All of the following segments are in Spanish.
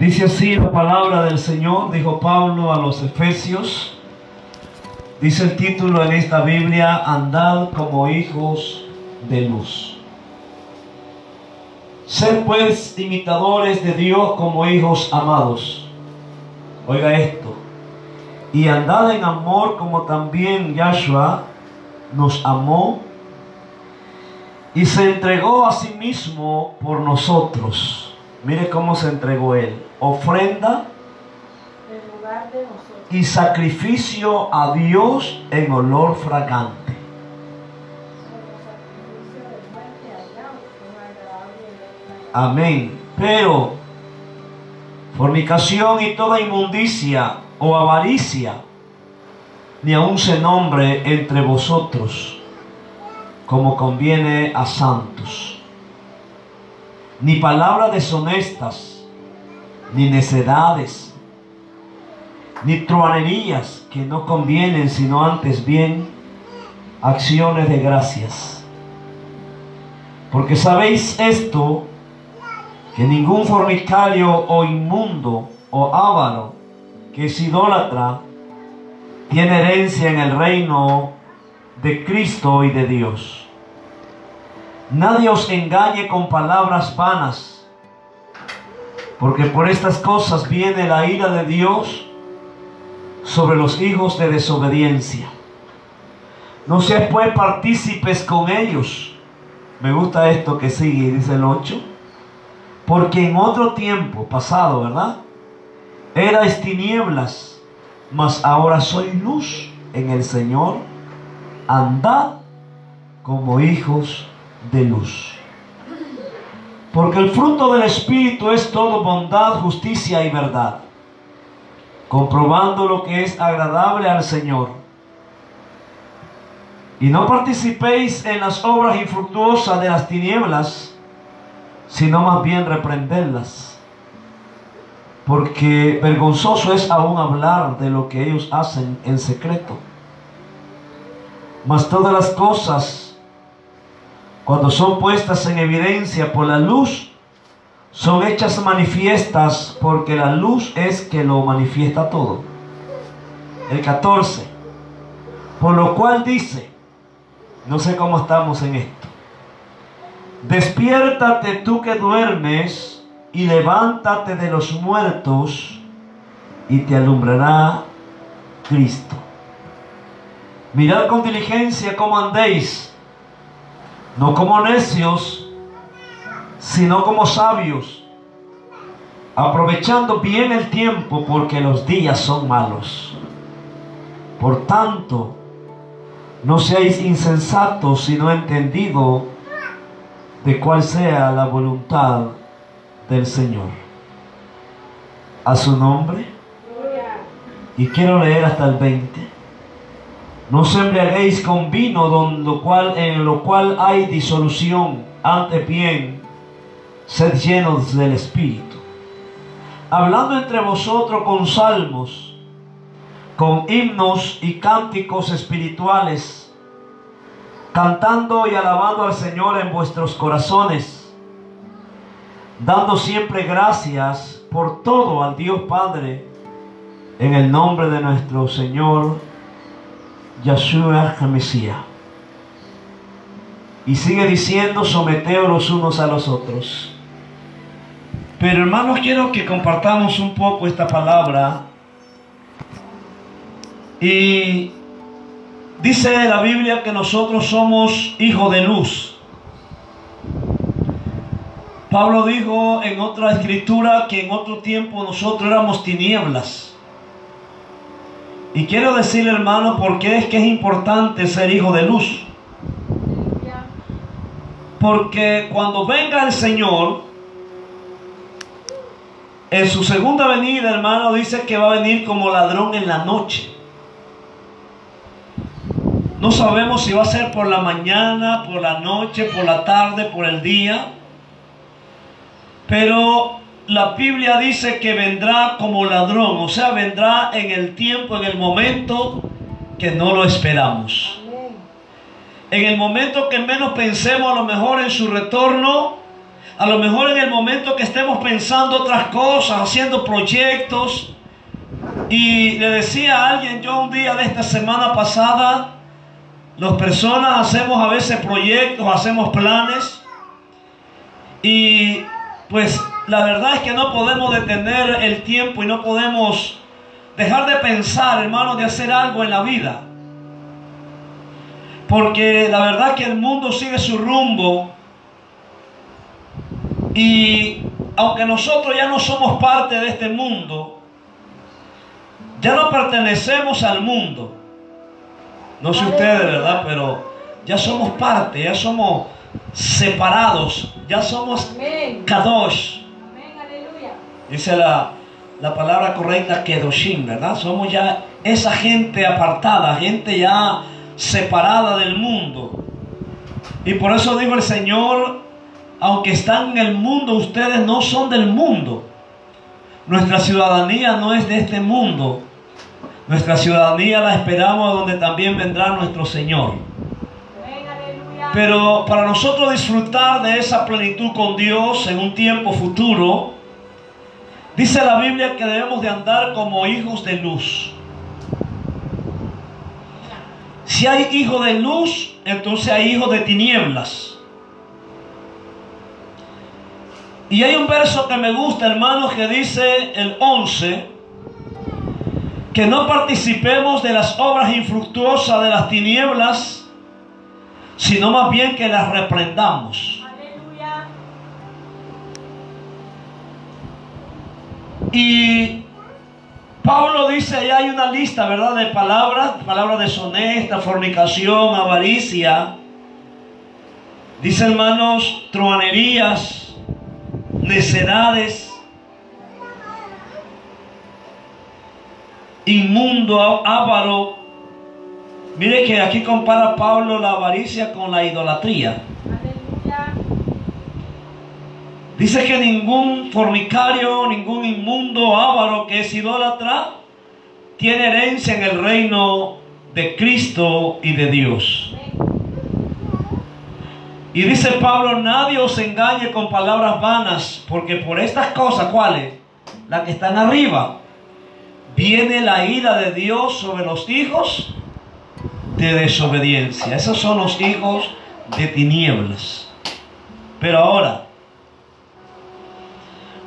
Dice así la palabra del Señor, dijo Pablo a los Efesios. Dice el título en esta Biblia, andad como hijos de luz. Sed pues imitadores de Dios como hijos amados. Oiga esto. Y andad en amor como también Yahshua nos amó y se entregó a sí mismo por nosotros. Mire cómo se entregó él. Ofrenda en lugar de nosotros. y sacrificio a Dios en olor fragante. Amén. Pero fornicación y toda inmundicia o avaricia, ni aun se nombre entre vosotros, como conviene a santos. Ni palabras deshonestas, ni necedades, ni truanerías que no convienen, sino antes bien acciones de gracias. Porque sabéis esto, que ningún fornicario o inmundo o avaro que es idólatra tiene herencia en el reino de Cristo y de Dios. Nadie os engañe con palabras vanas, porque por estas cosas viene la ira de Dios sobre los hijos de desobediencia. No seas pues partícipes con ellos. Me gusta esto que sigue, dice el 8. Porque en otro tiempo pasado, ¿verdad? Erais tinieblas, mas ahora soy luz en el Señor. Andad como hijos de luz. Porque el fruto del Espíritu es todo bondad, justicia y verdad, comprobando lo que es agradable al Señor. Y no participéis en las obras infructuosas de las tinieblas, sino más bien reprenderlas. Porque vergonzoso es aún hablar de lo que ellos hacen en secreto. Mas todas las cosas, cuando son puestas en evidencia por la luz, son hechas manifiestas porque la luz es que lo manifiesta todo. El 14. Por lo cual dice, no sé cómo estamos en esto. Despiértate tú que duermes y levántate de los muertos y te alumbrará Cristo. Mirad con diligencia cómo andéis, no como necios, sino como sabios, aprovechando bien el tiempo porque los días son malos. Por tanto, no seáis insensatos, sino entendido de cuál sea la voluntad del Señor. A su nombre. Y quiero leer hasta el 20. No os con vino don lo cual, en lo cual hay disolución, antes bien, sed llenos del Espíritu. Hablando entre vosotros con salmos, con himnos y cánticos espirituales, cantando y alabando al Señor en vuestros corazones, dando siempre gracias por todo al Dios Padre, en el nombre de nuestro Señor Yahshua HaMashiach. Y sigue diciendo, someteos los unos a los otros. Pero hermanos, quiero que compartamos un poco esta palabra. Y dice la Biblia que nosotros somos hijos de luz. Pablo dijo en otra escritura que en otro tiempo nosotros éramos tinieblas. Y quiero decirle, hermano, por qué es que es importante ser hijo de luz. Porque cuando venga el Señor, en su segunda venida, hermano, dice que va a venir como ladrón en la noche. No sabemos si va a ser por la mañana, por la noche, por la tarde, por el día. Pero la Biblia dice que vendrá como ladrón, o sea, vendrá en el tiempo, en el momento que no lo esperamos. En el momento que menos pensemos a lo mejor en su retorno, A lo mejor en el momento que estemos pensando otras cosas, haciendo proyectos. Y le decía a alguien, yo un día de esta semana pasada, las personas hacemos a veces proyectos, hacemos planes. Y pues la verdad es que no podemos detener el tiempo y no podemos dejar de pensar, hermano, de hacer algo en la vida. Porque la verdad que el mundo sigue su rumbo y aunque nosotros ya no somos parte de este mundo, ya no pertenecemos al mundo. No sé ustedes, ¿verdad? Pero ya somos parte, ya somos separados, ya somos kadosh. Dice la, la palabra correcta kedoshim, ¿verdad? Somos ya esa gente apartada, gente ya separada del mundo. Y por eso digo el Señor, aunque están en el mundo, ustedes no son del mundo. Nuestra ciudadanía no es de este mundo. Nuestra ciudadanía la esperamos donde también vendrá nuestro Señor. Pero para nosotros disfrutar de esa plenitud con Dios en un tiempo futuro, dice la Biblia que debemos de andar como hijos de luz. Si hay hijos de luz, entonces hay hijos de tinieblas. Y hay un verso que me gusta, hermanos, que dice el 11, que no participemos de las obras infructuosas de las tinieblas, sino más bien que las reprendamos. Aleluya. Y Pablo dice, allá hay una lista, ¿verdad? De palabras, palabras deshonesta, fornicación, avaricia. Dice, hermanos, truanerías, necedades, inmundo, avaro. Mire que aquí compara Pablo la avaricia con la idolatría. Aleluya. Dice que ningún fornicario, ningún inmundo avaro que es idólatra tiene herencia en el reino de Cristo y de Dios. Y dice Pablo, nadie os engañe con palabras vanas, porque por estas cosas, ¿cuáles? Las que están arriba, viene la ira de Dios sobre los hijos de desobediencia. Esos son los hijos de tinieblas. Pero ahora,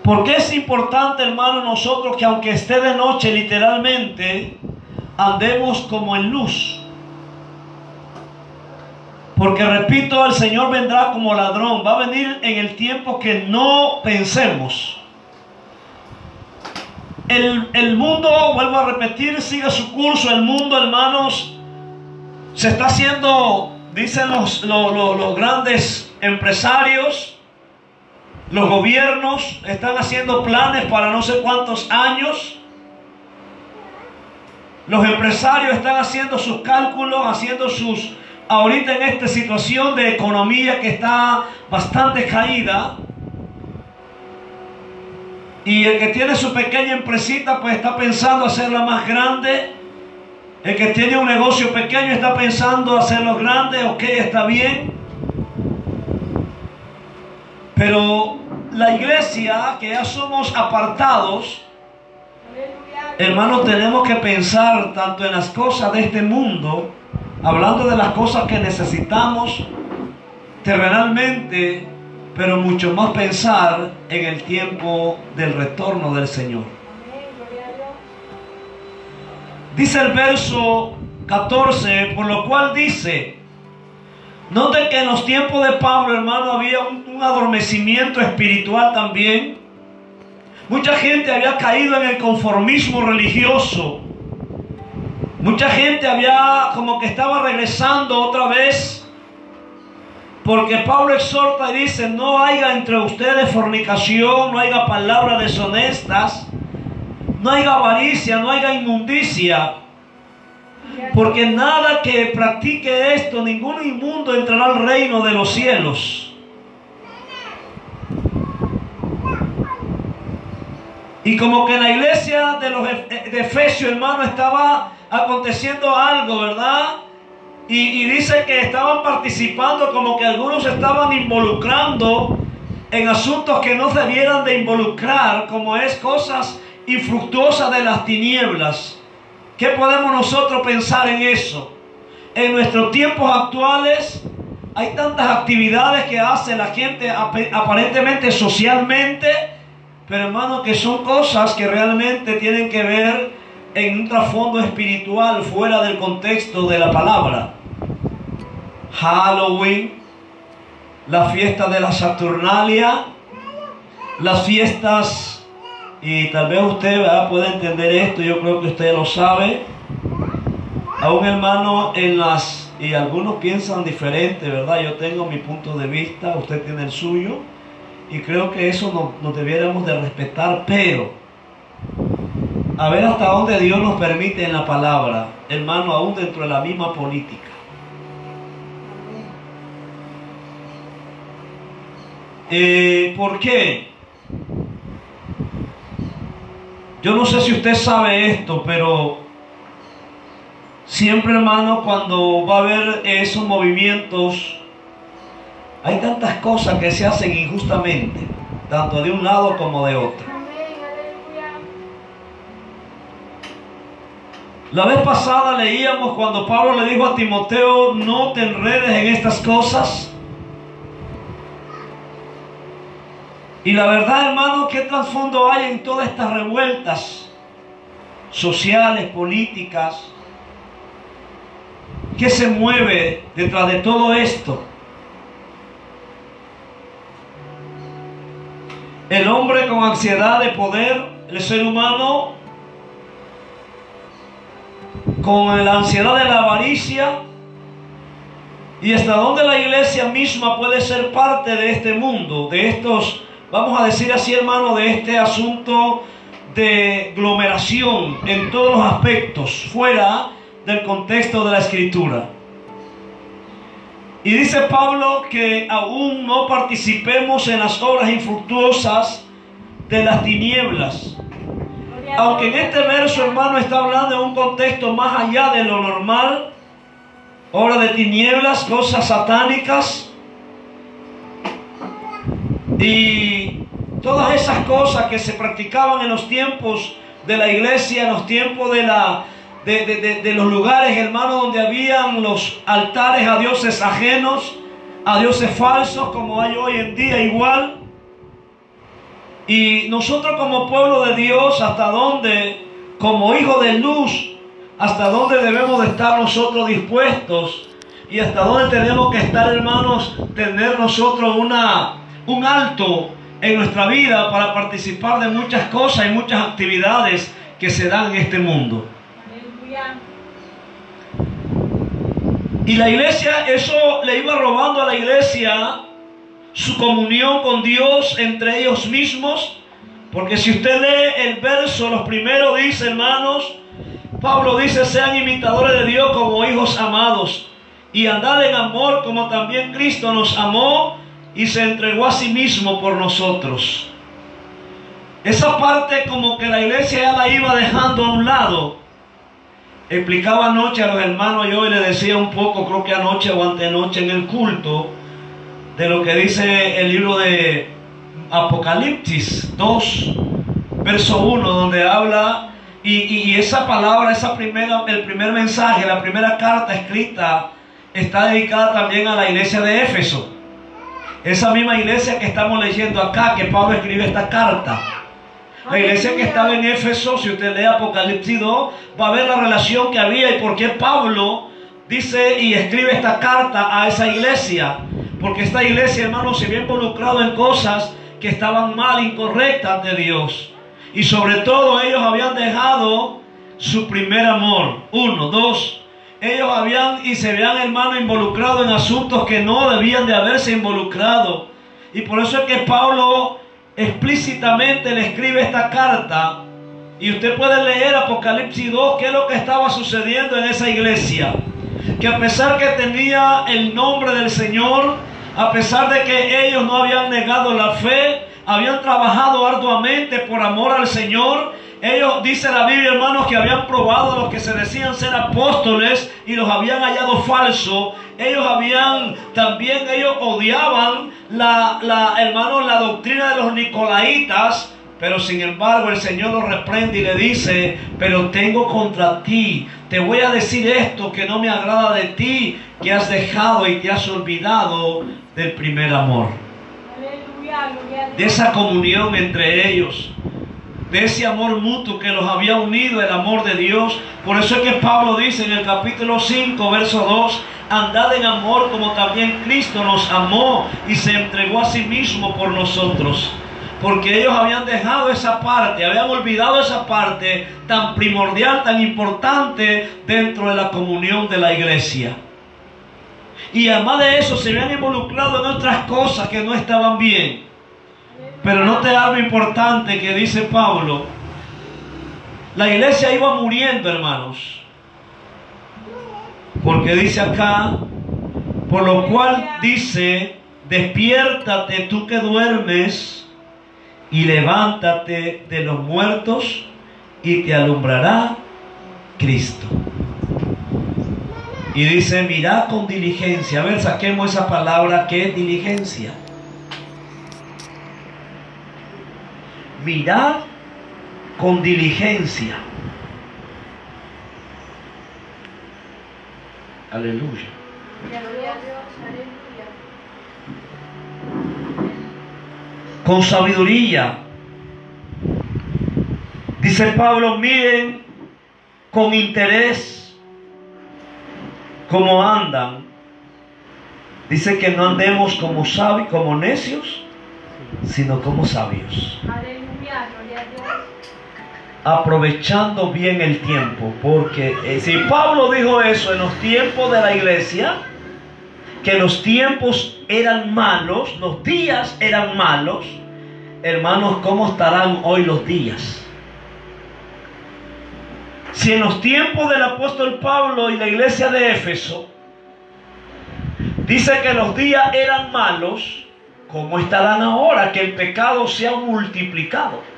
¿Por qué es importante, hermano, nosotros que aunque esté de noche, literalmente, andemos como en luz? Porque repito, el Señor vendrá como ladrón. Va a venir en el tiempo que no pensemos. El, el mundo, vuelvo a repetir, sigue su curso. El mundo, hermanos, se está haciendo, dicen los- los- los grandes empresarios, los gobiernos están haciendo planes para no sé cuántos años. Los empresarios están haciendo sus cálculos, haciendo sus... Ahorita en esta situación de economía que está bastante caída. Y el que tiene su pequeña empresita pues está pensando hacerla más grande. El que tiene un negocio pequeño está pensando hacerlo grande. Ok, está bien. Pero la iglesia, que ya somos apartados, hermanos, tenemos que pensar tanto en las cosas de este mundo, hablando de las cosas que necesitamos terrenalmente, pero mucho más pensar en el tiempo del retorno del Señor. Dice el verso 14, por lo cual dice, note que en los tiempos de Pablo, hermano, había un, adormecimiento espiritual también. Mucha gente había caído en el conformismo religioso. Mucha gente había como que estaba regresando otra vez. Porque Pablo exhorta y dice, no haya entre ustedes fornicación, no haya palabras deshonestas, no haya avaricia, no haya inmundicia. Porque nada que practique esto, ningún inmundo entrará al reino de los cielos. Y como que en la iglesia de los Ef- de Efesios, hermano, estaba aconteciendo algo, ¿verdad? Y, y dice que estaban participando, como que algunos estaban involucrando en asuntos que no debieran de involucrar, como es cosas infructuosas de las tinieblas. ¿Qué podemos nosotros pensar en eso? En nuestros tiempos actuales hay tantas actividades que hace la gente aparentemente socialmente, pero hermano, que son cosas que realmente tienen que ver en un trasfondo espiritual fuera del contexto de la palabra. Halloween, la fiesta de la Saturnalia, las fiestas, y tal vez usted pueda entender esto, yo creo que usted lo sabe. A un hermano en las, y algunos piensan diferente, ¿verdad? Yo tengo mi punto de vista, usted tiene el suyo, y creo que eso nos, nos debiéramos de respetar, pero a ver hasta dónde Dios nos permite en la palabra, hermano, aún dentro de la misma política. Eh, ¿Por qué? Yo no sé si usted sabe esto, pero siempre hermano, cuando va a haber esos movimientos, hay tantas cosas que se hacen injustamente, tanto de un lado como de otro. La vez pasada leíamos cuando Pablo le dijo a Timoteo, no te enredes en estas cosas. Y la verdad, hermano, ¿qué trasfondo hay en todas estas revueltas sociales, políticas? ¿Qué se mueve detrás de todo esto? El hombre con ansiedad de poder, el ser humano con la ansiedad de la avaricia y hasta dónde la iglesia misma puede ser parte de este mundo, de estos vamos a decir así hermano, de este asunto de aglomeración en todos los aspectos, fuera del contexto de la escritura. Y dice Pablo que aún no participemos en las obras infructuosas de las tinieblas. Aunque en este verso, hermano, está hablando de un contexto más allá de lo normal, obra de tinieblas, cosas satánicas, y todas esas cosas que se practicaban en los tiempos de la iglesia, en los tiempos de, la, de, los lugares, hermanos, donde habían los altares a dioses ajenos, a dioses falsos, como hay hoy en día igual. Y nosotros como pueblo de Dios, hasta dónde, como hijo de luz, hasta dónde debemos de estar nosotros dispuestos y hasta dónde tenemos que estar, hermanos, tener nosotros una un alto en nuestra vida para participar de muchas cosas y muchas actividades que se dan en este mundo. Y la iglesia, eso le iba robando a la iglesia su comunión con Dios entre ellos mismos. Porque si usted lee el verso, los primeros dice, hermanos, Pablo dice, sean imitadores de Dios como hijos amados y andad en amor como también Cristo nos amó y se entregó a sí mismo por nosotros. Esa parte como que la iglesia ya la iba dejando a un lado. Explicaba anoche a los hermanos yo y le decía un poco, creo que anoche o antenoche en el culto, de lo que dice el libro de Apocalipsis 2, verso 1, donde habla, y, y esa palabra, esa primera, el primer mensaje, la primera carta escrita, está dedicada también a la iglesia de Éfeso. Esa misma iglesia que estamos leyendo acá, que Pablo escribe esta carta. La iglesia que estaba en Éfeso, si usted lee Apocalipsis 2, va a ver la relación que había y por qué Pablo dice y escribe esta carta a esa iglesia. Porque esta iglesia, hermano, se había involucrado en cosas que estaban mal, incorrectas de Dios. Y sobre todo ellos habían dejado su primer amor. Uno, dos, ellos habían y se habían, hermano, involucrado en asuntos que no debían de haberse involucrado. Y por eso es que Pablo explícitamente le escribe esta carta. Y usted puede leer Apocalipsis 2, qué es lo que estaba sucediendo en esa iglesia. Que a pesar que tenía el nombre del Señor, a pesar de que ellos no habían negado la fe, habían trabajado arduamente por amor al Señor, ellos, dice la Biblia, hermanos, que habían probado a los que se decían ser apóstoles y los habían hallado falsos. Ellos habían, también ellos odiaban la, la, hermanos, la doctrina de los nicolaitas. Pero sin embargo el Señor los reprende y le dice, pero tengo contra ti, te voy a decir esto que no me agrada de ti, que has dejado y te has olvidado del primer amor, Aleluya, de esa comunión entre ellos, de ese amor mutuo que los había unido, el amor de Dios. Por eso es que Pablo dice en el capítulo 5, verso 2, andad en amor como también Cristo nos amó y se entregó a sí mismo por nosotros. Porque ellos habían dejado esa parte, habían olvidado esa parte tan primordial, tan importante dentro de la comunión de la iglesia. Y además de eso se habían involucrado en otras cosas que no estaban bien. Pero no te algo importante que dice Pablo. La iglesia iba muriendo, hermanos. Porque dice acá, por lo cual dice, despiértate tú que duermes y levántate de los muertos y te alumbrará Cristo. Y dice, mirad con diligencia. A ver, saquemos esa palabra que es diligencia. Mirad con diligencia. Aleluya. Con sabiduría. Dice Pablo, miren con interés cómo andan. Dice que no andemos como sabios, como necios, sino como sabios. Aleluya. Aprovechando bien el tiempo, porque eh, si Pablo dijo eso en los tiempos de la iglesia, que los tiempos eran malos, los días eran malos, hermanos, ¿cómo estarán hoy los días? Si en los tiempos del apóstol Pablo y la iglesia de Éfeso dice que los días eran malos, ¿cómo estarán ahora que el pecado se ha multiplicado?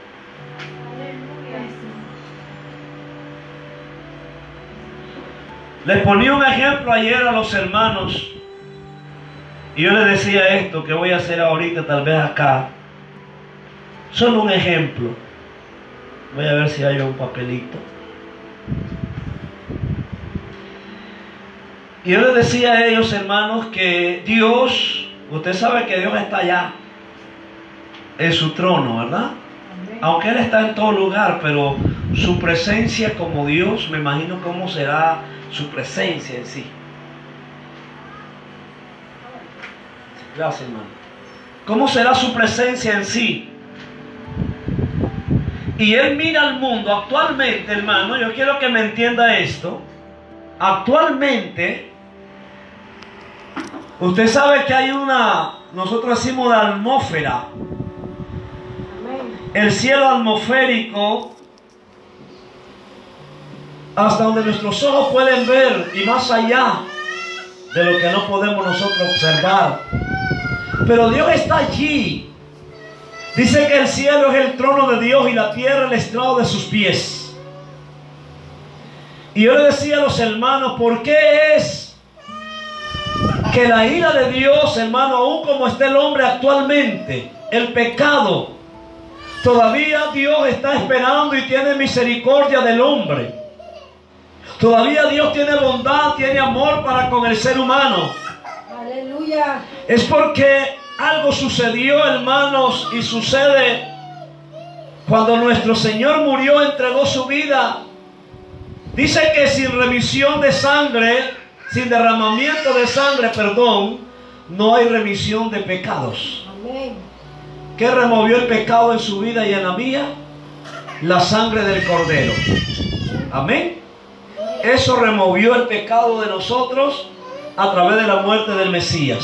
Les ponía un ejemplo ayer a los hermanos y yo les decía esto que voy a hacer ahorita, tal vez acá. Solo un ejemplo. Voy a ver si hay un papelito. Y yo les decía a ellos, hermanos, que Dios, usted sabe que Dios está allá, en su trono, ¿verdad? Aunque Él está en todo lugar, pero su presencia como Dios, me imagino cómo será su presencia en sí. Gracias, hermano. ¿Cómo será su presencia en sí? Y Él mira al mundo actualmente, hermano, yo quiero que me entienda esto. Actualmente, usted sabe que hay una, nosotros decimos la atmósfera, el cielo atmosférico hasta donde nuestros ojos pueden ver y más allá de lo que no podemos nosotros observar. Pero Dios está allí. Dice que el cielo es el trono de Dios y la tierra el estrado de sus pies. Y yo le decía a los hermanos, ¿por qué es que la ira de Dios, hermano, aún como está el hombre actualmente, el pecado, Todavía Dios está esperando y tiene misericordia del hombre. Todavía Dios tiene bondad, tiene amor para con el ser humano. Aleluya. Es porque algo sucedió, hermanos, y sucede cuando nuestro Señor murió, entregó su vida. Dice que sin remisión de sangre, sin derramamiento de sangre, perdón, no hay remisión de pecados. Amén. ¿Qué removió el pecado en su vida y en la mía? La sangre del cordero. Amén. Eso removió el pecado de nosotros a través de la muerte del Mesías.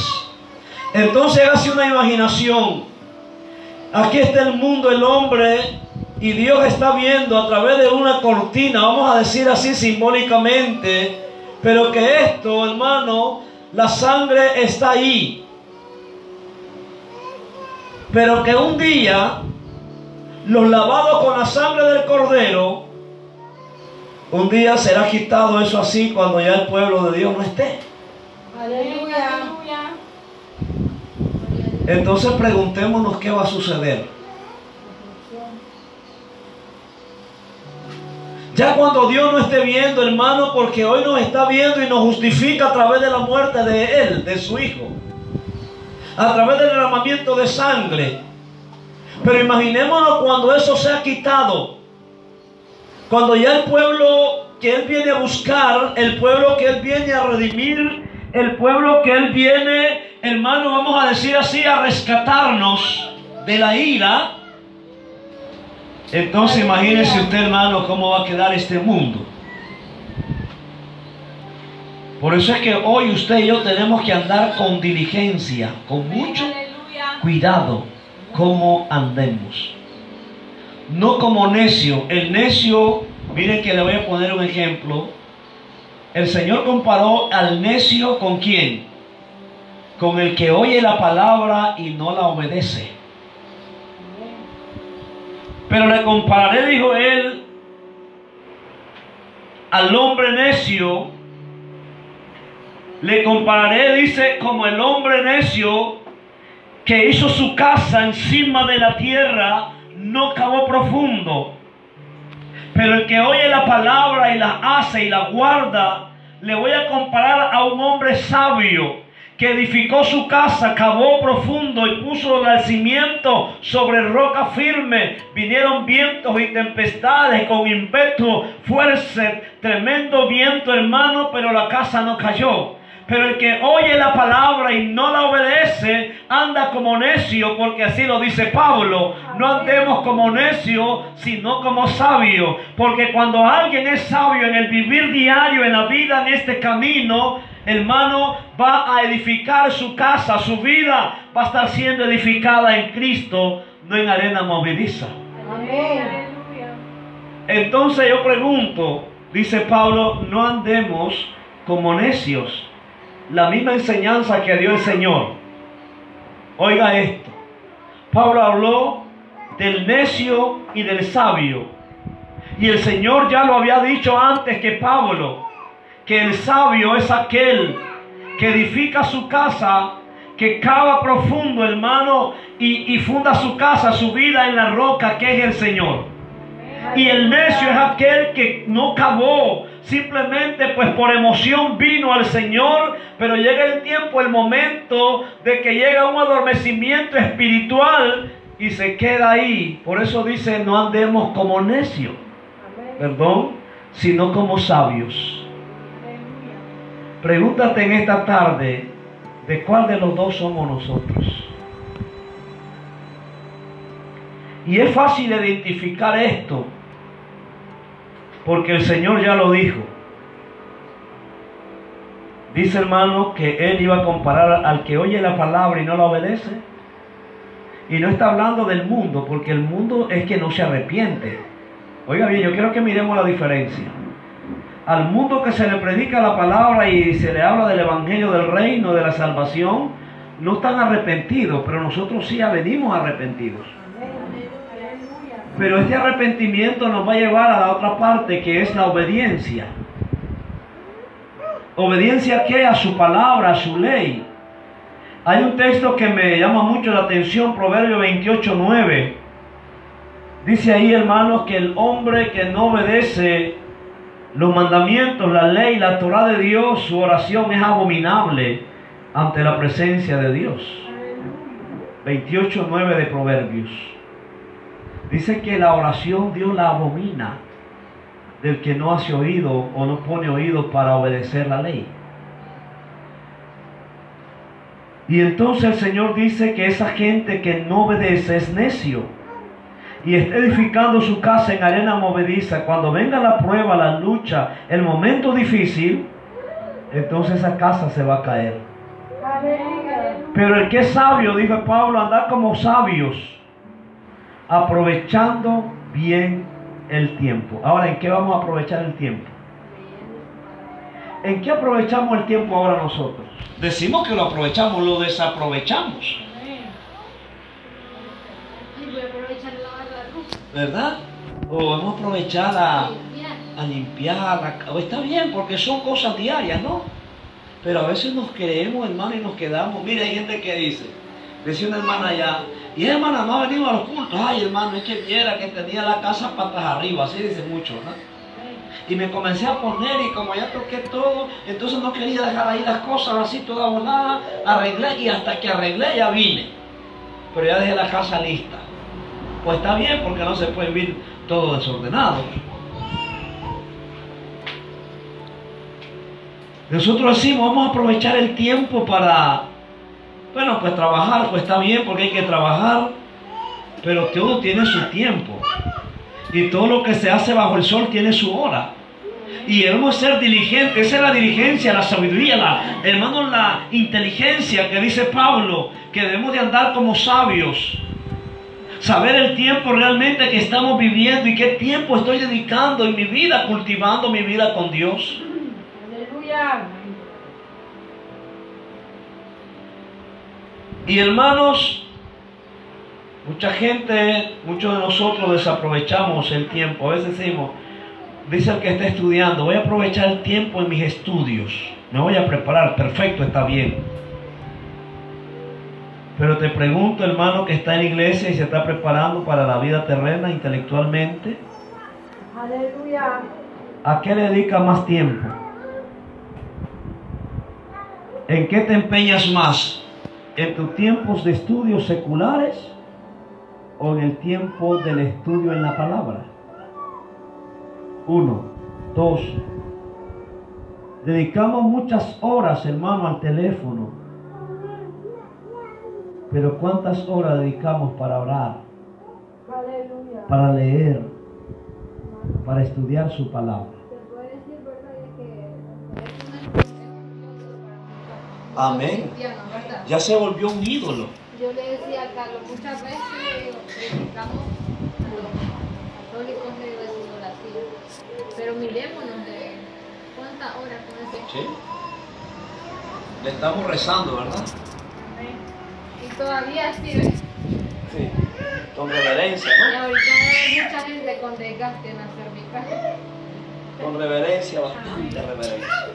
Entonces hace una imaginación. Aquí está el mundo, el hombre, y Dios está viendo a través de una cortina, vamos a decir así simbólicamente, pero que esto, hermano, la sangre está ahí. Pero que un día los lavados con la sangre del cordero, un día será quitado eso así cuando ya el pueblo de Dios no esté. Aleluya. Entonces preguntémonos qué va a suceder. Ya cuando Dios no esté viendo, hermano, porque hoy nos está viendo y nos justifica a través de la muerte de Él, de su Hijo, a través del derramamiento de sangre. Pero imaginémonos cuando eso sea quitado, cuando ya el pueblo que Él viene a buscar, el pueblo que Él viene a redimir, el pueblo que Él viene, hermano, vamos a decir así, a rescatarnos de la ira, entonces imagínese usted, hermano, cómo va a quedar este mundo. Por eso es que hoy usted y yo tenemos que andar con diligencia, con mucho cuidado, cómo andemos. No como necio. El necio, miren que le voy a poner un ejemplo. El Señor comparó al necio con quién? Con el que oye la palabra y no la obedece. Pero le compararé, dijo él, al hombre necio. Le compararé, dice, como el hombre necio que hizo su casa encima de la tierra, no cavó profundo. Pero el que oye la palabra y la hace y la guarda, le voy a comparar a un hombre sabio que edificó su casa, cavó profundo y puso el cimiento sobre roca firme. Vinieron vientos y tempestades con impetu, fuerza, tremendo viento, hermano, pero la casa no cayó. Pero el que oye la palabra y no la obedece, anda como necio, porque así lo dice Pablo. No andemos como necio, sino como sabio. Porque cuando alguien es sabio en el vivir diario, en la vida, en este camino, hermano, va a edificar su casa, su vida va a estar siendo edificada en Cristo, no en arena movediza. Amén. Entonces yo pregunto, dice Pablo, no andemos como necios. La misma enseñanza que dio el Señor. Oiga esto. Pablo habló del necio y del sabio. Y el Señor ya lo había dicho antes que Pablo que el sabio es aquel que edifica su casa, que cava profundo, hermano, y, y funda su casa, su vida en la roca que es el Señor. Y el necio es aquel que no cavó, simplemente pues por emoción vino al Señor, pero llega el tiempo, el momento de que llega un adormecimiento espiritual y se queda ahí. Por eso dice, no andemos como necios, perdón, sino como sabios. Pregúntate en esta tarde de cuál de los dos somos nosotros. Y es fácil identificar esto, porque el Señor ya lo dijo. Dice hermano que Él iba a comparar al que oye la palabra y no la obedece. Y no está hablando del mundo, porque el mundo es que no se arrepiente. Oiga bien, yo quiero que miremos la diferencia. Al mundo que se le predica la palabra y se le habla del evangelio del reino, de la salvación, no están arrepentidos, pero nosotros sí venimos arrepentidos. Pero este arrepentimiento nos va a llevar a la otra parte que es la obediencia. ¿Obediencia a qué? A su palabra, a su ley. Hay un texto que me llama mucho la atención, Proverbio 28, 9. Dice ahí, hermanos, que el hombre que no obedece los mandamientos, la ley, la Torah de Dios, su oración es abominable ante la presencia de Dios. 28, 9 de Proverbios. Dice que la oración Dios la abomina del que no hace oído o no pone oído para obedecer la ley. Y entonces el Señor dice que esa gente que no obedece es necio y está edificando su casa en arena movediza, cuando venga la prueba, la lucha, el momento difícil, entonces esa casa se va a caer. Pero el que es sabio, dijo Pablo, anda como sabios, aprovechando bien el tiempo. Ahora, ¿en qué vamos a aprovechar el tiempo? ¿En qué aprovechamos el tiempo ahora nosotros? Decimos que lo aprovechamos, lo desaprovechamos. ¿verdad? O vamos a aprovechar a, a limpiar, a- está bien, porque son cosas diarias, ¿no? Pero a veces nos creemos, hermano, y nos quedamos. Mira, hay gente que dice, decía una hermana allá, y hermana, no ha venido a los cultos. Ay, hermano, es que viera que tenía la casa patas arriba, así dice mucho, ¿no? Y me comencé a poner y como ya toqué todo, entonces no quería dejar ahí las cosas así todas voladas, arreglé y hasta que arreglé ya vine. Pero ya dejé la casa lista. Pues está bien porque no se puede vivir todo desordenado. Nosotros decimos, vamos a aprovechar el tiempo para, bueno, pues trabajar, pues está bien porque hay que trabajar, pero todo tiene su tiempo. Y todo lo que se hace bajo el sol tiene su hora. Y debemos ser diligentes, esa es la diligencia, la sabiduría, la, hermano, la inteligencia que dice Pablo, que debemos de andar como sabios. Saber el tiempo realmente que estamos viviendo y qué tiempo estoy dedicando en mi vida, cultivando mi vida con Dios. Aleluya. Y hermanos, mucha gente, muchos de nosotros desaprovechamos el tiempo. A veces decimos, dice el que está estudiando, voy a aprovechar el tiempo en mis estudios. Me voy a preparar, perfecto, está bien. Pero te pregunto, hermano, que está en iglesia y se está preparando para la vida terrena intelectualmente, Aleluya. ¿a qué le dedica más tiempo? ¿En qué te empeñas más? ¿En tus tiempos de estudios seculares o en el tiempo del estudio en la palabra? Uno, dos. Dedicamos muchas horas, hermano, al teléfono. Pero ¿cuántas horas dedicamos para orar, para leer, para estudiar su palabra? Amén. Ya se volvió un ídolo. Yo le decía a Carlos, muchas veces le digo, predicamos a los católicos de oración. Pero mirémonos de cuántas horas con ese. Sí. Le estamos rezando, ¿verdad? Amén. Y todavía sirve. Sí. Con reverencia, Y ahorita hay mucha gente con desgaste en hacer mi casa. Con reverencia, bastante reverencia.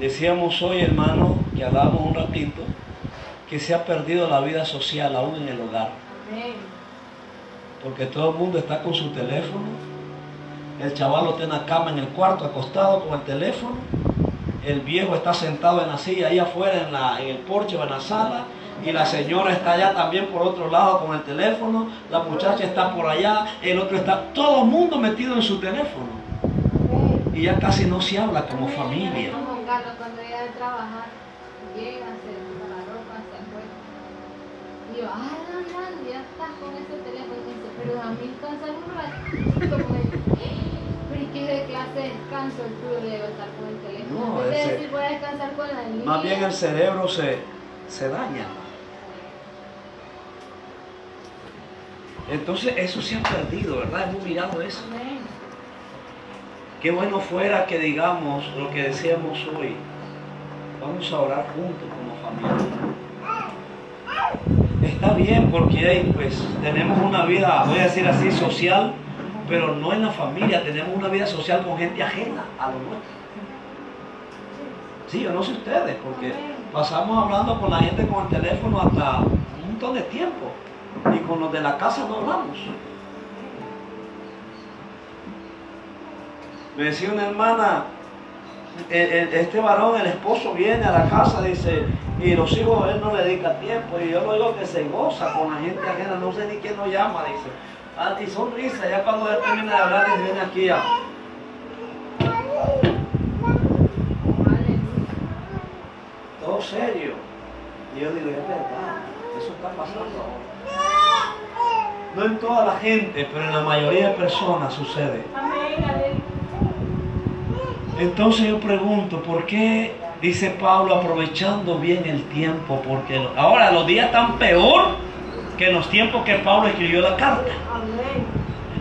Decíamos hoy, hermano, que hablábamos un ratito, que se ha perdido la vida social aún en el hogar. Porque todo el mundo está con su teléfono. El chaval está en la cama en el cuarto, acostado con el teléfono. El viejo está sentado en la silla ahí afuera en, la, en el porche o en la sala. Y la señora está allá también por otro lado con el teléfono. La muchacha está por allá. El otro está. Todo el mundo metido en su teléfono. Y ya casi no se habla como familia. Como Carlos cuando llega de trabajar, llega, se busca la ropa, se acuesta. Y yo, ah, no, no, ya estás con ese teléfono. Y dice, pero a mí descansar un ratito con él. Pero ¿y qué de clase de descanso el tuyo de estar con el teléfono? No, en vez de ese- decir, voy a descansar con la niña. Más bien el cerebro se, se daña. Entonces eso se ha perdido, ¿verdad? Hemos mirado eso. Amén. Qué bueno fuera que digamos lo que decíamos hoy. Vamos a orar juntos como familia. Está bien porque pues, tenemos una vida, voy a decir así, social, pero no en la familia, tenemos una vida social con gente ajena a lo nuestro. Sí, yo no sé ustedes, porque pasamos hablando con la gente con el teléfono hasta un montón de tiempo y con los de la casa no hablamos. Me decía una hermana, el- el- este varón, el esposo viene a la casa, dice, y los hijos él no le dedica tiempo, y yo lo digo que se goza con la gente ajena, no sé ni quién lo llama, dice. Ah, y sonrisa, ya cuando él termina de hablar, dice, viene aquí a... Todo serio. Y yo digo, es verdad, eso está pasando ahora. No en toda la gente, pero en la mayoría de personas sucede. Amén. Entonces yo pregunto, ¿por qué dice Pablo aprovechando bien el tiempo? Porque ahora los días están peor que en los tiempos que Pablo escribió la carta.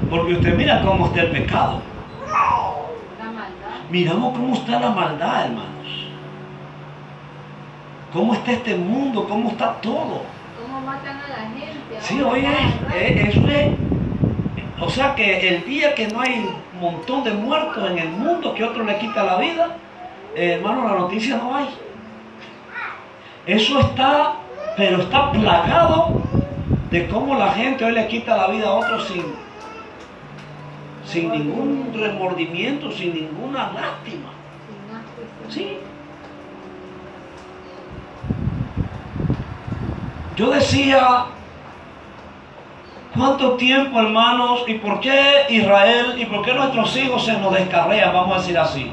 Porque usted mira cómo está el pecado. Miramos cómo está la maldad, hermanos. Cómo está este mundo, cómo está todo. cómo matan a la gente. Sí, oye, eso es. O sea que el día que no hay un montón de muertos en el mundo que otro le quita la vida, eh, hermano, la noticia no hay. Eso está, pero está plagado de cómo la gente hoy le quita la vida a otros sin, sin ningún remordimiento, sin ninguna lástima. Sí. Yo decía, ¿cuánto tiempo, hermanos? ¿Y por qué Israel? ¿Y por qué nuestros hijos se nos descarrean? Vamos a decir así.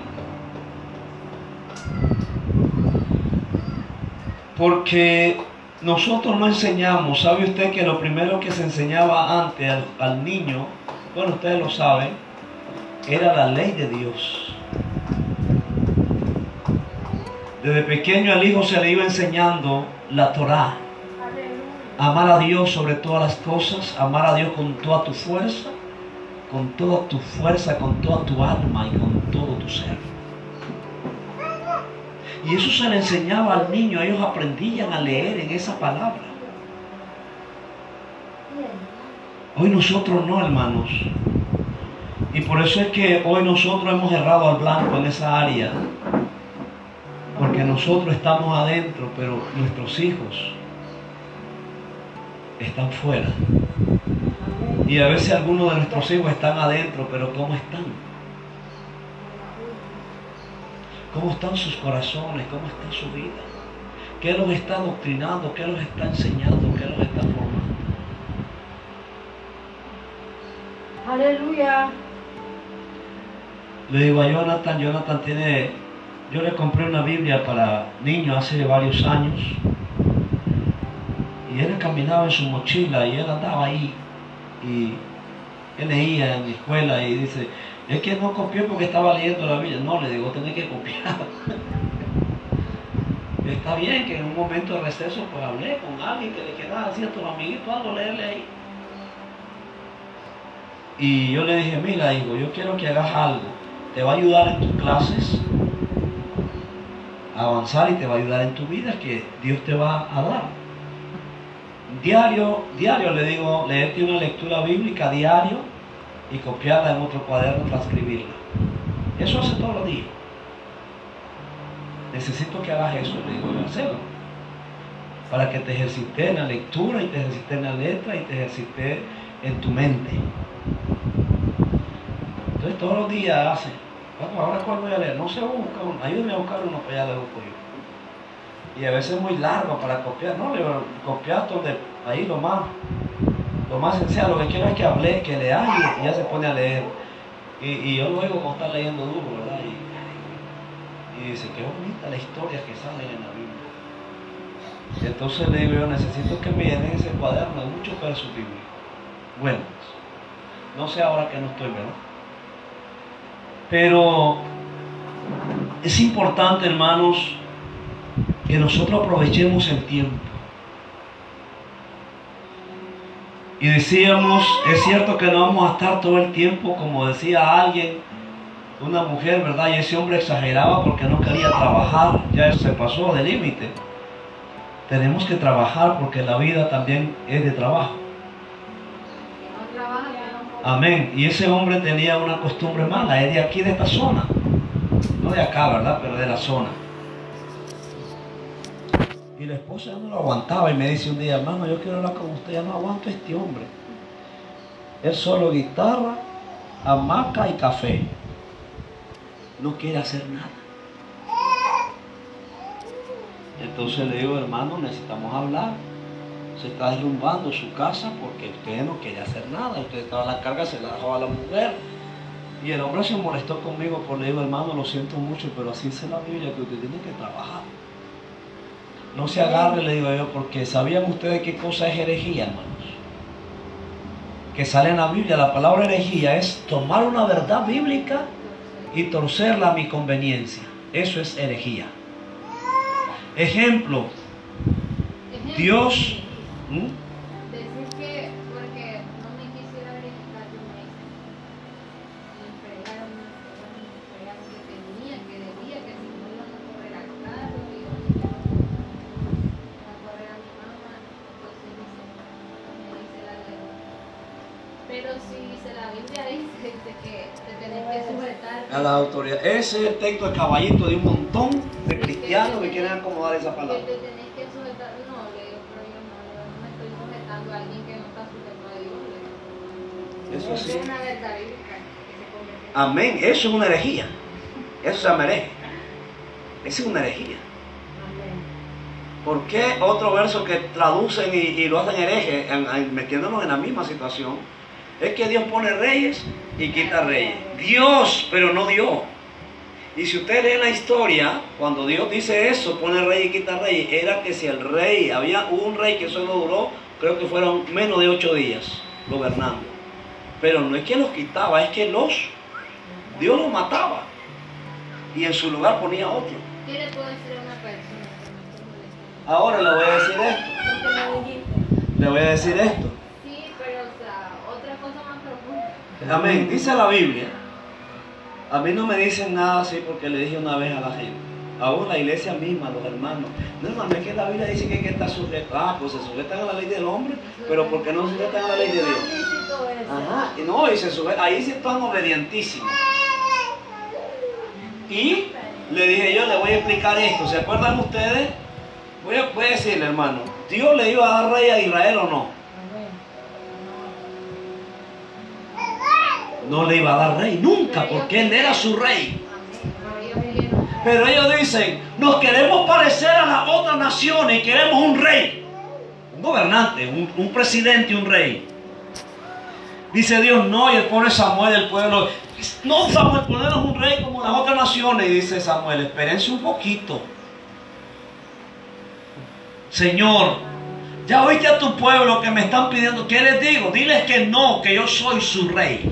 Porque nosotros no enseñamos. ¿Sabe usted que lo primero que se enseñaba antes al, niño, bueno, ustedes lo saben, era la ley de Dios? Desde pequeño al hijo se le iba enseñando la Torá. Amar a Dios sobre todas las cosas, amar a Dios con toda tu fuerza, con toda tu fuerza, con toda tu alma y con todo tu ser. Y eso se le enseñaba al niño, ellos aprendían a leer en esa palabra. Hoy nosotros no, hermanos. Y por eso es que hoy nosotros hemos errado al blanco en esa área. Porque nosotros estamos adentro, pero nuestros hijos están fuera. Y a veces algunos de nuestros hijos están adentro, pero ¿cómo están? ¿Cómo están sus corazones? ¿Cómo está su vida? ¿Qué los está adoctrinando? ¿Qué los está enseñando? ¿Qué los está formando? Aleluya. Le digo a Jonathan, Jonathan tiene, yo le compré una Biblia para niños hace varios años y él caminaba en su mochila y él andaba ahí y él leía en la escuela y dice, es que no copió porque estaba leyendo la Biblia. No, le digo, tenés que copiar. Está bien que en un momento de receso pues hablé con alguien que le quedaba así a tus amiguitos algo, leerle ahí. Y yo le dije, mira, hijo, yo quiero que hagas algo. Te va a ayudar en tus clases avanzar y te va a ayudar en tu vida que Dios te va a dar. Diario, diario le digo, leerte una lectura bíblica diario y copiarla en otro cuaderno, transcribirla. Eso hace todos los días. Necesito que hagas eso, le digo, hacerlo. Para que te ejercites en la lectura y te ejercites en la letra y te ejercites en tu mente. Entonces todos los días hace. Bueno, ahora cuál voy a leer. No sé, busca uno. Ayúdame a buscar uno para allá le busco yo. Y a veces es muy largo para copiar. No, le copiar donde ahí lo más, lo más sencillo. Lo que quiero es que hable, que lea y, ya se pone a leer. Y, y yo lo oigo como está leyendo duro, ¿verdad? Y, y dice, qué bonita la historia que sale en la Biblia. Y entonces le digo yo, necesito que me llenen ese cuaderno de muchos versos bíblicos. Bueno, no sé ahora que no estoy, ¿verdad? Pero es importante, hermanos, que nosotros aprovechemos el tiempo. Y decíamos, es cierto que no vamos a estar todo el tiempo, como decía alguien, una mujer, ¿verdad? Y ese hombre exageraba porque no quería trabajar, ya se pasó de límite. Tenemos que trabajar porque la vida también es de trabajo. Amén. Y ese hombre tenía una costumbre mala, es de aquí, de esta zona. No de acá, ¿verdad? Pero de la zona. Y la esposa ya no lo aguantaba y me dice un día, hermano, yo quiero hablar con usted, ya no aguanto a este hombre. Es solo guitarra, hamaca y café. No quiere hacer nada. Entonces le digo, hermano, necesitamos hablar. Se está derrumbando su casa porque usted no quiere hacer nada. Usted toda la carga se la dejó a la mujer. Y el hombre se molestó conmigo por le digo, hermano, lo siento mucho, pero así dice la Biblia que usted tiene que trabajar. No se agarre, le digo yo, porque ¿sabían ustedes qué cosa es herejía, hermanos? Que sale en la Biblia, la palabra herejía es tomar una verdad bíblica y torcerla a mi conveniencia. Eso es herejía. Ejemplo, Dios... Ese es el texto de caballito de un montón de cristianos que quieren acomodar esa palabra. te tenés que sujetar. No, le digo, pero yo no, yo no me estoy sujetando a alguien que no está sujeto a Dios. le digo. Eso sí. Es Amén. Eso es una herejía. Eso se llama hereje. Esa es una herejía. ¿Por qué otro verso que traducen y, y lo hacen hereje, en- en- metiéndonos en la misma situación? Es que Dios pone reyes y quita reyes. Dios, pero no Dios. Y si usted lee la historia, cuando Dios dice eso, pone rey y quita rey, era que si el rey, había un rey que solo duró, creo que fueron menos de ocho días gobernando. Pero no es que los quitaba, es que los, Dios los mataba. Y en su lugar ponía otro. ¿Qué le puedo decir a una persona? Ahora le voy a decir esto. Le voy a decir esto. Sí, pero o sea, otra cosa más profunda. Amén. Dice la Biblia. A mí no me dicen nada así porque le dije una vez a la gente. Aún la iglesia misma, los hermanos. No, hermano, es que la Biblia dice que hay que estar sujeto. Ah, pues se sujetan a la ley del hombre, pero ¿por qué no se sujetan a la ley de Dios? Ajá. Y no, y se suje- ahí sí están obedientísimos. Y le dije yo, le voy a explicar esto. ¿Se acuerdan ustedes? Voy a, voy a decirle, hermano, ¿Dios le iba a dar rey a Israel o no? Amén. No le iba a dar rey, nunca, porque él era su rey. Pero ellos dicen, nos queremos parecer a las otras naciones y queremos un rey, un gobernante, un, un presidente, un rey. Dice Dios, no, y el pobre Samuel, el pueblo, no, Samuel, ponernos un rey como las otras naciones. Y dice Samuel, espérense un poquito. Señor, ya oíste a tu pueblo que me están pidiendo, ¿qué les digo? Diles que no, que yo soy su rey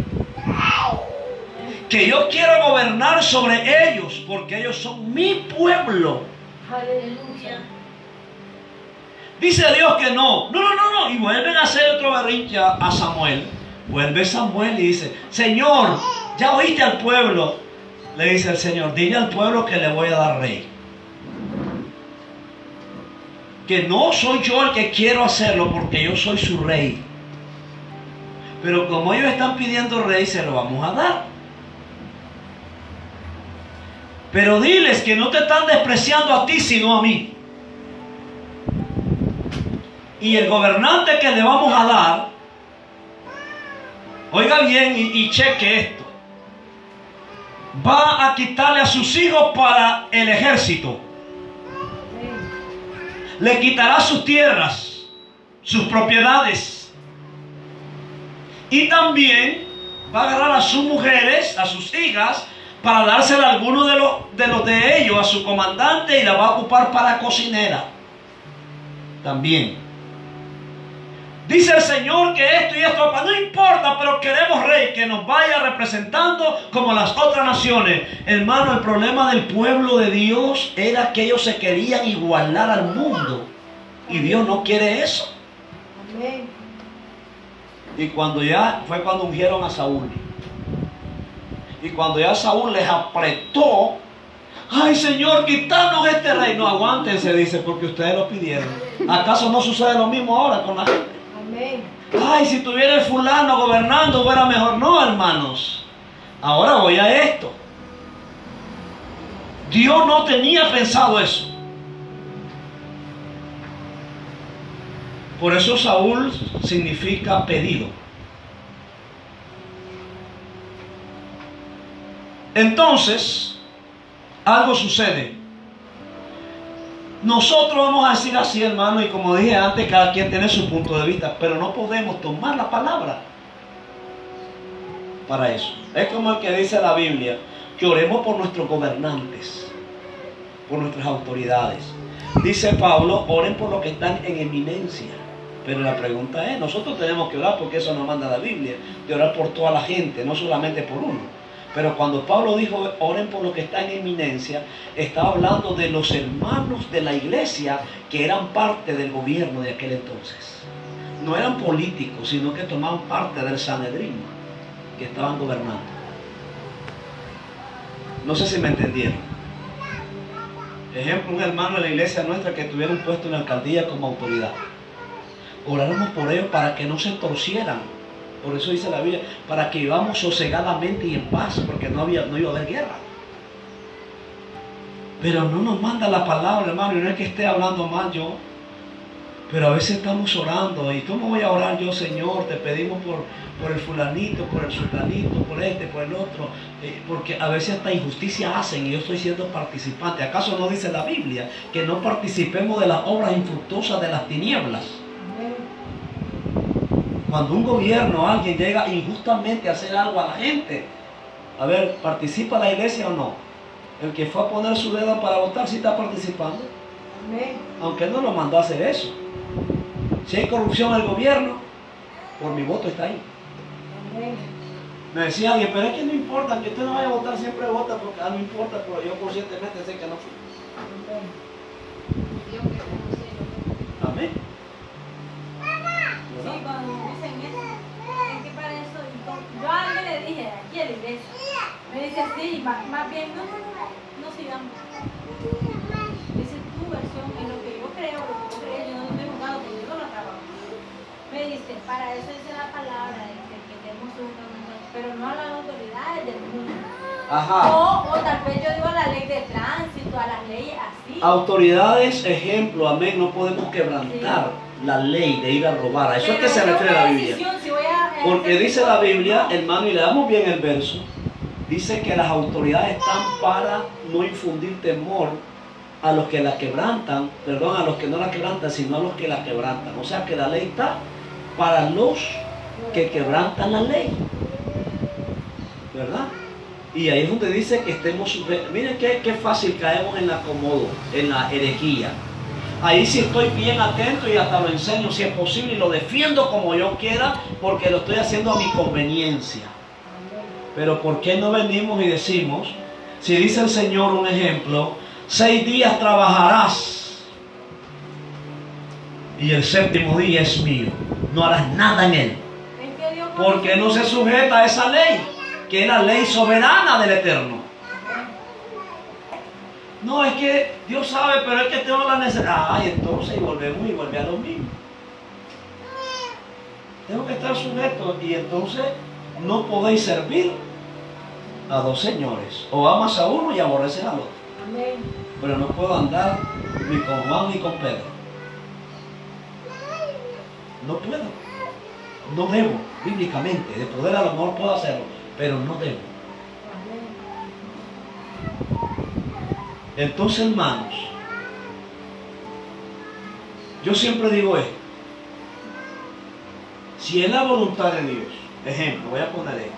que yo quiero gobernar sobre ellos porque ellos son mi pueblo. Aleluya. Dice Dios que no. No, no, no, no. Y vuelven a hacer otro berrinche a a Samuel. Vuelve Samuel y dice, Señor, ya oíste al pueblo. Le dice el Señor, dile al pueblo que le voy a dar rey. Que no soy yo el que quiero hacerlo porque yo soy su rey. Pero como ellos están pidiendo rey, se lo vamos a dar. Pero diles que no te están despreciando a ti, sino a mí. Y el gobernante que le vamos a dar, oiga bien y, y cheque esto, va a quitarle a sus hijos para el ejército. Le quitará sus tierras, sus propiedades. Y también va a agarrar a sus mujeres, a sus hijas, para dársela a alguno de los, de los de ellos, a su comandante, y la va a ocupar para cocinera. También. Dice el Señor que esto y esto, no importa, pero queremos rey que nos vaya representando como las otras naciones. Hermano, el problema del pueblo de Dios era que ellos se querían igualar al mundo. Y Dios no quiere eso. Amén. Y cuando ya fue cuando ungieron a Saúl. Y cuando ya Saúl les apretó, ay Señor, quitarnos este rey. No aguántense, dice, porque ustedes lo pidieron. ¿Acaso no sucede lo mismo ahora con la gente? Amén. Ay, si tuviera el fulano gobernando fuera mejor. No, hermanos. Ahora voy a esto. Dios no tenía pensado eso. Por eso Saúl significa pedido. Entonces, algo sucede. Nosotros vamos a decir así, hermano, y como dije antes, cada quien tiene su punto de vista, pero no podemos tomar la palabra para eso. Es como el que dice la Biblia, que oremos por nuestros gobernantes, por nuestras autoridades. Dice Pablo, oren por los que están en eminencia. Pero la pregunta es, nosotros tenemos que orar porque eso nos manda la Biblia, de orar por toda la gente, no solamente por uno. Pero cuando Pablo dijo, oren por los que están en eminencia, estaba hablando de los hermanos de la iglesia que eran parte del gobierno de aquel entonces. No eran políticos, sino que tomaban parte del Sanedrín, que estaban gobernando. No sé si me entendieron. Ejemplo, un hermano de la iglesia nuestra que tuviera un puesto en la alcaldía como autoridad. Oráramos por ellos para que no se torcieran Por eso dice la Biblia, para que vivamos sosegadamente y en paz, porque no, había, no iba a haber guerra. Pero no nos manda la palabra, hermano, y no es que esté hablando mal yo. Pero a veces estamos orando. ¿Y cómo voy a orar yo, Señor? Te pedimos por, por el fulanito, por el sultanito, por este, por el otro. Eh, porque a veces hasta injusticia hacen y yo estoy siendo participante. ¿Acaso no dice la Biblia que no participemos de las obras infructuosas de las tinieblas? Cuando un gobierno, alguien llega injustamente a hacer algo a la gente, a ver, ¿participa la iglesia o no? El que fue a poner su dedo para votar, sí está participando, Amén. aunque él no lo mandó a hacer eso. Si hay corrupción en el gobierno, por mi voto está ahí. Amén. Me decía alguien, pero es que no importa, que usted no vaya a votar, siempre vota, porque ah, no importa, pero yo conscientemente sé que no fui. Amén. Amén cuando dicen eso, es que para eso, yo a alguien le a la iglesia, me dice sí, más, más bien, no, no, no, sigamos. Dice tu versión, en lo que yo creo, lo que yo creo, yo no estoy jugado, que yo no lo trabajo. Me dice, para eso dice la palabra, de que, tenemos un pero no a las autoridades del mundo. Ajá. O, o tal vez yo digo a la ley de tránsito, a las leyes así. Autoridades, ejemplo, amén, no podemos quebrantar la ley de ir a robar. A eso es que se refiere una la Biblia. Porque dice la Biblia, no. hermano, y le damos bien el verso, dice que las autoridades están para no infundir temor a los que la quebrantan, perdón, a los que no la quebrantan, sino a los que la quebrantan. O sea que la ley está para los que quebrantan la ley. ¿Verdad? Y ahí es donde dice que estemos. Miren qué, qué fácil caemos en la acomodo, en la herejía. Ahí sí estoy bien atento y hasta lo enseño si es posible y lo defiendo como yo quiera porque lo estoy haciendo a mi conveniencia. Pero ¿por qué no venimos y decimos, si dice el Señor un ejemplo, seis días trabajarás y el séptimo día es mío, no harás nada en él? Es que Dios ¿Por qué no se sujeta a esa ley? Que es la ley soberana del Eterno. No, es que Dios sabe, pero es que tengo la necesidad. Ay, entonces y volvemos y vuelve a lo mismo. Tengo que estar sujeto y entonces no podéis servir a dos señores. O amas a uno y aborreces al otro. Amén. Pero no puedo andar ni con Juan ni con Pedro. No puedo. No debo, bíblicamente. De poder a lo mejor puedo hacerlo, pero no debo. Entonces, hermanos, yo siempre digo esto. Si es la voluntad de Dios, ejemplo, voy a poner esto,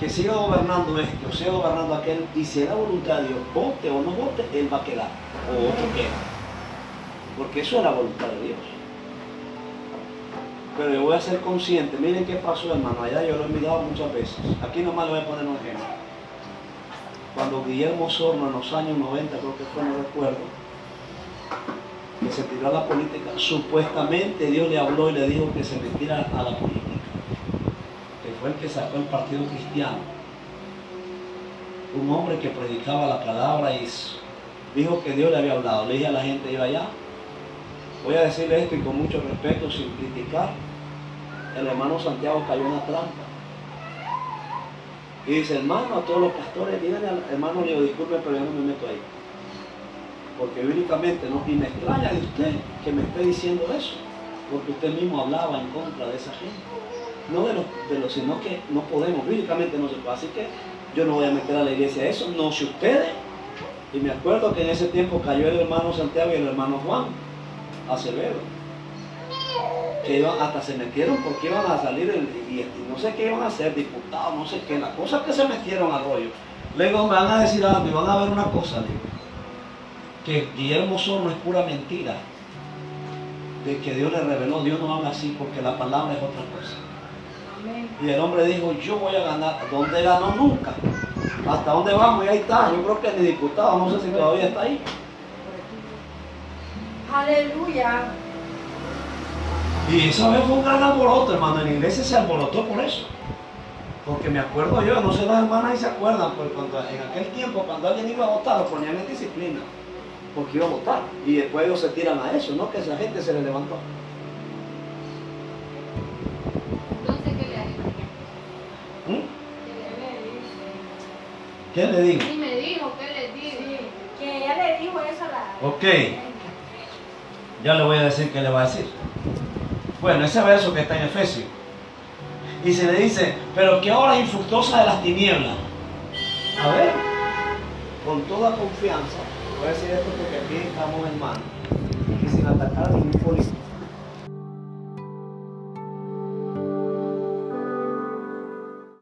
que siga gobernando este o siga gobernando aquel, y si es la voluntad de Dios, vote o no vote, él va a quedar, o otro queda. Porque eso es la voluntad de Dios. Pero yo voy a ser consciente, miren qué pasó, hermano, allá yo lo he mirado muchas veces. Aquí nomás le voy a poner un ejemplo cuando Guillermo Sorno en los años 90, creo que fue, no recuerdo, que se tiró a la política, supuestamente Dios le habló y le dijo que se metiera a la política, que fue el que sacó el Partido Cristiano, un hombre que predicaba la palabra y dijo que Dios le había hablado. Le dije a la gente, iba allá, voy a decirle esto y con mucho respeto, sin criticar, el hermano Santiago cayó en una trampa. Y dice, hermano, a todos los pastores, hermano, le digo, disculpe, pero yo no me meto ahí. Porque bíblicamente no, y me extraña de usted que me esté diciendo eso, porque usted mismo hablaba en contra de esa gente. No de los, de los sino que no podemos, bíblicamente no se puede. Así que yo no voy a meter a la iglesia eso, no si ustedes. Y me acuerdo que en ese tiempo cayó el hermano Santiago y el hermano Juan Acevedo que iban, hasta se metieron porque iban a salir el- y, y no sé qué iban a hacer, diputados, no sé qué, la cosa es que se metieron al rollo. Luego me van a decir algo y van a ver una cosa, digo, que Guillermo Sorno es pura mentira, de que Dios le reveló, Dios no habla así porque la palabra es otra cosa. Y el hombre dijo, yo voy a ganar, ¿dónde ganó nunca? ¿Hasta dónde vamos? Y ahí está, yo creo que ni diputado, no sé si todavía está ahí. Aleluya. Y esa vez fue un gran alboroto, hermano. En la iglesia se alborotó por eso. Porque me acuerdo yo, no sé las hermanas y se acuerdan, porque cuando, en aquel tiempo cuando alguien iba a votar lo ponían en disciplina, porque iba a votar. Y después ellos se tiran a eso, ¿no? Que esa gente se le levantó. Entonces, ¿qué le haría? ¿Mm? Le digo? Sí, me dijo, ¿qué le dijo que ella le dijo eso a la... Ok. Ya le voy a decir qué le va a decir. Bueno, ese verso que está en Efesios. Y se le dice, pero qué hora infructuosa de las tinieblas. A ver, con toda confianza, voy a decir esto porque aquí estamos hermanos. Y sin atacar a ningún